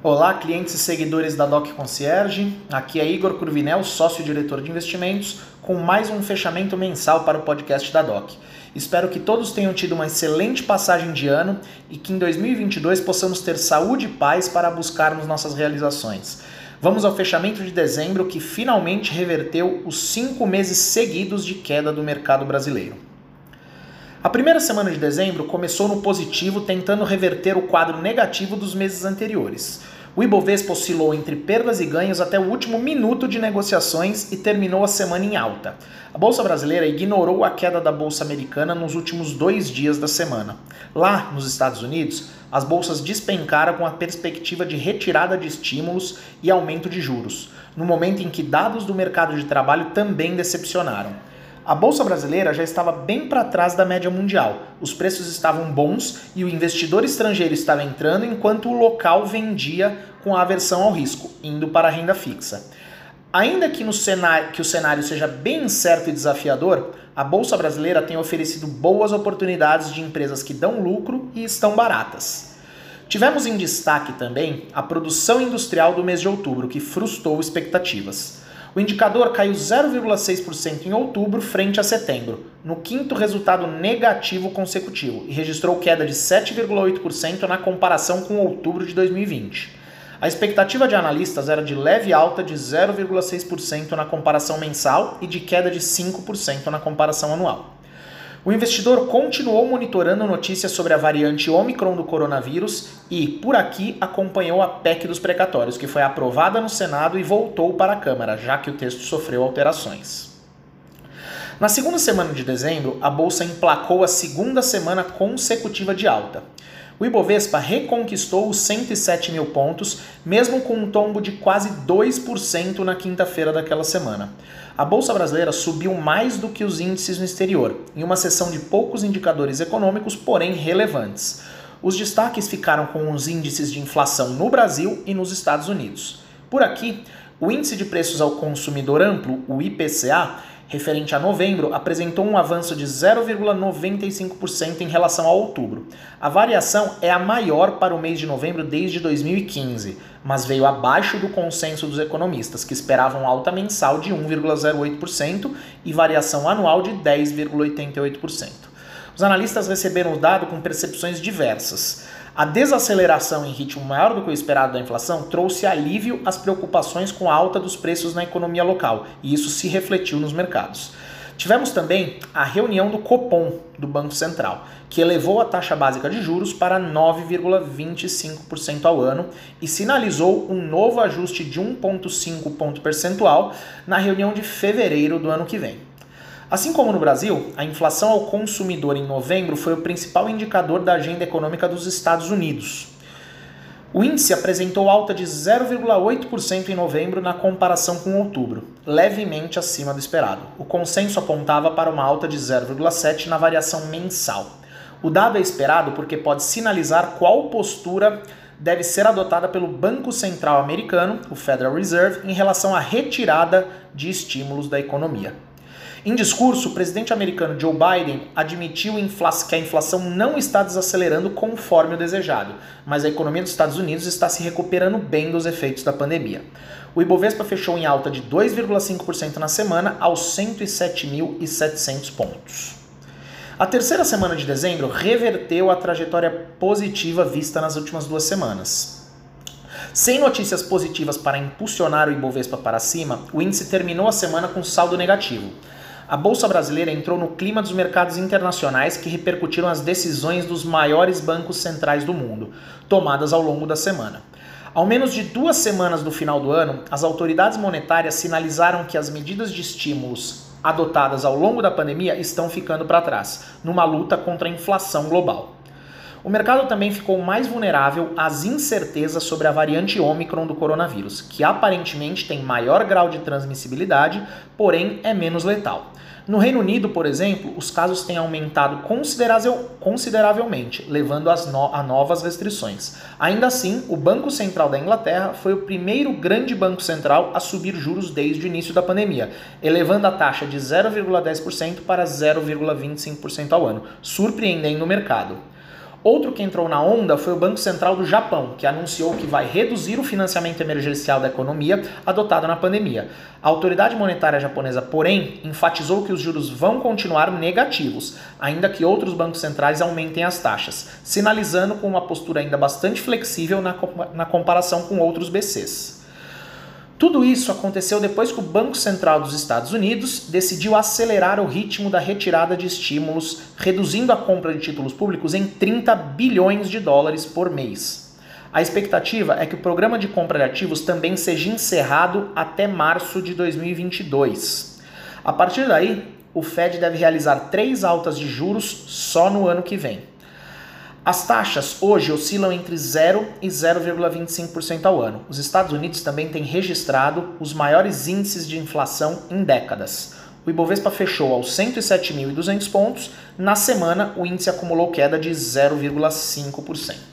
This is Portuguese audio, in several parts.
Olá, clientes e seguidores da Doc Concierge. Aqui é Igor Curvinel, sócio-diretor de investimentos, com mais um fechamento mensal para o podcast da Doc. Espero que todos tenham tido uma excelente passagem de ano e que em 2022 possamos ter saúde e paz para buscarmos nossas realizações. Vamos ao fechamento de dezembro, que finalmente reverteu os cinco meses seguidos de queda do mercado brasileiro. A primeira semana de dezembro começou no positivo, tentando reverter o quadro negativo dos meses anteriores. O Ibovespa oscilou entre perdas e ganhos até o último minuto de negociações e terminou a semana em alta. A Bolsa Brasileira ignorou a queda da Bolsa Americana nos últimos dois dias da semana. Lá, nos Estados Unidos, as bolsas despencaram com a perspectiva de retirada de estímulos e aumento de juros, no momento em que dados do mercado de trabalho também decepcionaram. A bolsa brasileira já estava bem para trás da média mundial. Os preços estavam bons e o investidor estrangeiro estava entrando enquanto o local vendia com a aversão ao risco, indo para a renda fixa. Ainda que, no cenário, que o cenário seja bem incerto e desafiador, a bolsa brasileira tem oferecido boas oportunidades de empresas que dão lucro e estão baratas. Tivemos em destaque também a produção industrial do mês de outubro, que frustrou expectativas. O indicador caiu 0,6% em outubro frente a setembro, no quinto resultado negativo consecutivo, e registrou queda de 7,8% na comparação com outubro de 2020. A expectativa de analistas era de leve alta de 0,6% na comparação mensal e de queda de 5% na comparação anual. O investidor continuou monitorando notícias sobre a variante Omicron do coronavírus e, por aqui, acompanhou a PEC dos precatórios, que foi aprovada no Senado e voltou para a Câmara, já que o texto sofreu alterações. Na segunda semana de dezembro, a bolsa emplacou a segunda semana consecutiva de alta. O Ibovespa reconquistou os 107 mil pontos, mesmo com um tombo de quase 2% na quinta-feira daquela semana. A Bolsa Brasileira subiu mais do que os índices no exterior, em uma sessão de poucos indicadores econômicos, porém relevantes. Os destaques ficaram com os índices de inflação no Brasil e nos Estados Unidos. Por aqui, o índice de preços ao consumidor amplo, o IPCA, referente a novembro, apresentou um avanço de 0,95% em relação a outubro. A variação é a maior para o mês de novembro desde 2015, mas veio abaixo do consenso dos economistas, que esperavam alta mensal de 1,08% e variação anual de 10,88%. Os analistas receberam o dado com percepções diversas. A desaceleração em ritmo maior do que o esperado da inflação trouxe alívio às preocupações com a alta dos preços na economia local, e isso se refletiu nos mercados. Tivemos também a reunião do Copom, do Banco Central, que elevou a taxa básica de juros para 9,25% ao ano e sinalizou um novo ajuste de 1,5 ponto percentual na reunião de fevereiro do ano que vem. Assim como no Brasil, a inflação ao consumidor em novembro foi o principal indicador da agenda econômica dos Estados Unidos. O índice apresentou alta de 0,8% em novembro na comparação com outubro, levemente acima do esperado. O consenso apontava para uma alta de 0,7% na variação mensal. O dado é esperado porque pode sinalizar qual postura deve ser adotada pelo Banco Central Americano, o Federal Reserve, em relação à retirada de estímulos da economia. Em discurso, o presidente americano Joe Biden admitiu que a inflação não está desacelerando conforme o desejado, mas a economia dos Estados Unidos está se recuperando bem dos efeitos da pandemia. O Ibovespa fechou em alta de 2,5% na semana aos 107.700 pontos. A terceira semana de dezembro reverteu a trajetória positiva vista nas últimas duas semanas. Sem notícias positivas para impulsionar o Ibovespa para cima, o índice terminou a semana com saldo negativo a Bolsa Brasileira entrou no clima dos mercados internacionais que repercutiram as decisões dos maiores bancos centrais do mundo, tomadas ao longo da semana. Ao menos de duas semanas do final do ano, as autoridades monetárias sinalizaram que as medidas de estímulos adotadas ao longo da pandemia estão ficando para trás, numa luta contra a inflação global. O mercado também ficou mais vulnerável às incertezas sobre a variante Omicron do coronavírus, que aparentemente tem maior grau de transmissibilidade, porém é menos letal. No Reino Unido, por exemplo, os casos têm aumentado consideravelmente, levando no, a novas restrições. Ainda assim, o Banco Central da Inglaterra foi o primeiro grande banco central a subir juros desde o início da pandemia, elevando a taxa de 0,10% para 0,25% ao ano, surpreendendo o mercado. Outro que entrou na onda foi o Banco Central do Japão, que anunciou que vai reduzir o financiamento emergencial da economia adotado na pandemia. A autoridade monetária japonesa, porém, enfatizou que os juros vão continuar negativos, ainda que outros bancos centrais aumentem as taxas, sinalizando com uma postura ainda bastante flexível na, comparação com outros BCs. Tudo isso aconteceu depois que o Banco Central dos Estados Unidos decidiu acelerar o ritmo da retirada de estímulos, reduzindo a compra de títulos públicos em 30 bilhões de dólares por mês. A expectativa é que o programa de compra de ativos também seja encerrado até março de 2022. A partir daí, o Fed deve realizar três altas de juros só no ano que vem. As taxas hoje oscilam entre 0 e 0,25% ao ano. Os Estados Unidos também têm registrado os maiores índices de inflação em décadas. O Ibovespa fechou aos 107.200 pontos. Na semana, o índice acumulou queda de 0,5%.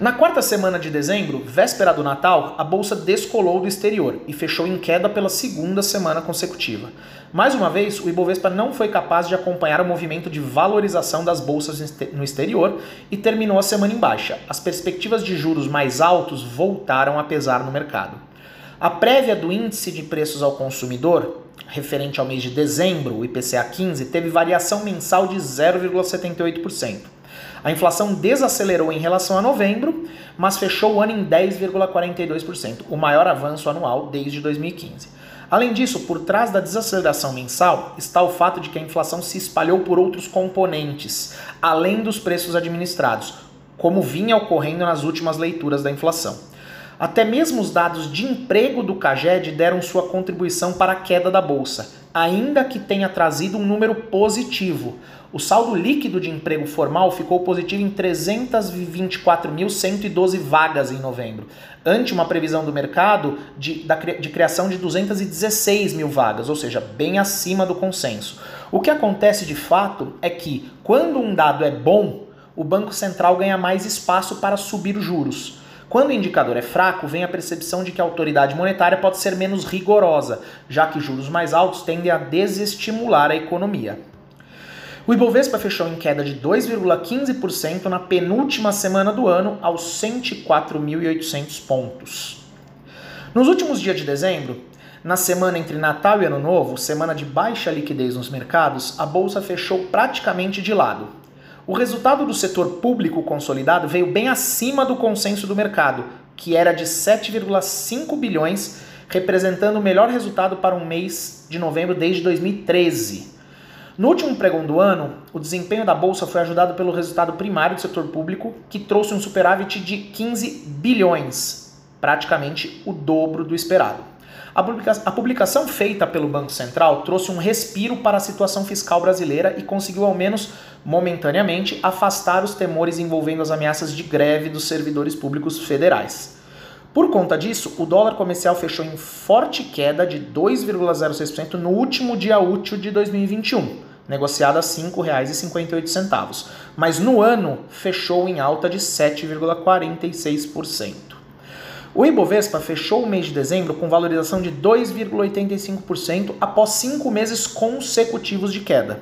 Na quarta semana de dezembro, véspera do Natal, a bolsa descolou do exterior e fechou em queda pela segunda semana consecutiva. Mais uma vez, o Ibovespa não foi capaz de acompanhar o movimento de valorização das bolsas no exterior e terminou a semana em baixa. As perspectivas de juros mais altos voltaram a pesar no mercado. A prévia do índice de preços ao consumidor, referente ao mês de dezembro, o IPCA 15, teve variação mensal de 0,78%. A inflação desacelerou em relação a novembro, mas fechou o ano em 10,42%, o maior avanço anual desde 2015. Além disso, por trás da desaceleração mensal está o fato de que a inflação se espalhou por outros componentes, além dos preços administrados, como vinha ocorrendo nas últimas leituras da inflação. Até mesmo os dados de emprego do CAGED deram sua contribuição para a queda da bolsa, ainda que tenha trazido um número positivo, o saldo líquido de emprego formal ficou positivo em 324.112 vagas em novembro, ante uma previsão do mercado de, de criação de 216 mil vagas, ou seja, bem acima do consenso. O que acontece de fato é que, quando um dado é bom, o Banco Central ganha mais espaço para subir os juros. Quando o indicador é fraco, vem a percepção de que a autoridade monetária pode ser menos rigorosa, já que juros mais altos tendem a desestimular a economia. O Ibovespa fechou em queda de 2,15% na penúltima semana do ano, aos 104.800 pontos. Nos últimos dias de dezembro, na semana entre Natal e Ano Novo, semana de baixa liquidez nos mercados, a bolsa fechou praticamente de lado. O resultado do setor público consolidado veio bem acima do consenso do mercado, que era de 7,5 bilhões, representando o melhor resultado para um mês de novembro desde 2013. No último pregão do ano, o desempenho da bolsa foi ajudado pelo resultado primário do setor público, que trouxe um superávit de 15 bilhões, praticamente o dobro do esperado. A publicação feita pelo Banco Central trouxe um respiro para a situação fiscal brasileira e conseguiu, ao menos momentaneamente, afastar os temores envolvendo as ameaças de greve dos servidores públicos federais. Por conta disso, o dólar comercial fechou em forte queda de 2,06% no último dia útil de 2021, negociado a R$ 5,58, mas no ano fechou em alta de 7,46%. O Ibovespa fechou o mês de dezembro com valorização de 2,85% após cinco meses consecutivos de queda.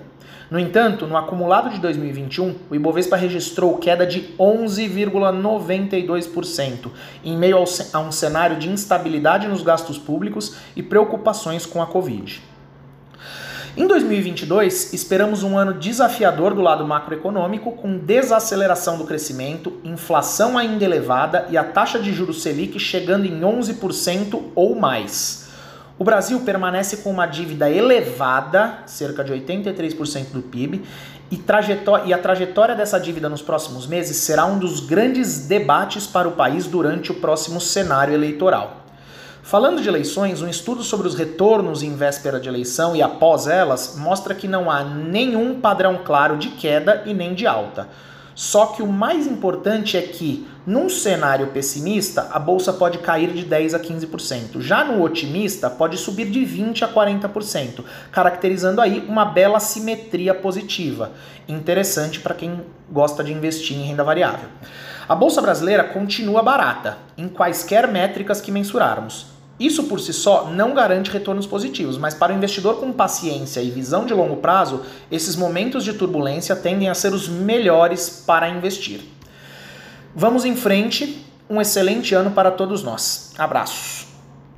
No entanto, no acumulado de 2021, o Ibovespa registrou queda de 11,92%, em meio a um cenário de instabilidade nos gastos públicos e preocupações com a Covid. Em 2022, esperamos um ano desafiador do lado macroeconômico, com desaceleração do crescimento, inflação ainda elevada e a taxa de juros Selic chegando em 11% ou mais. O Brasil permanece com uma dívida elevada, cerca de 83% do PIB, e, e, a trajetória dessa dívida nos próximos meses será um dos grandes debates para o país durante o próximo cenário eleitoral. Falando de eleições, um estudo sobre os retornos em véspera de eleição e após elas mostra que não há nenhum padrão claro de queda e nem de alta. Só que o mais importante é que, num cenário pessimista, a bolsa pode cair de 10 a 15%. Já no otimista, pode subir de 20 a 40%, caracterizando aí uma bela simetria positiva. Interessante para quem gosta de investir em renda variável. A bolsa brasileira continua barata, em quaisquer métricas que mensurarmos. Isso por si só não garante retornos positivos, mas para o investidor com paciência e visão de longo prazo, esses momentos de turbulência tendem a ser os melhores para investir. Vamos em frente, um excelente ano para todos nós. Abraços!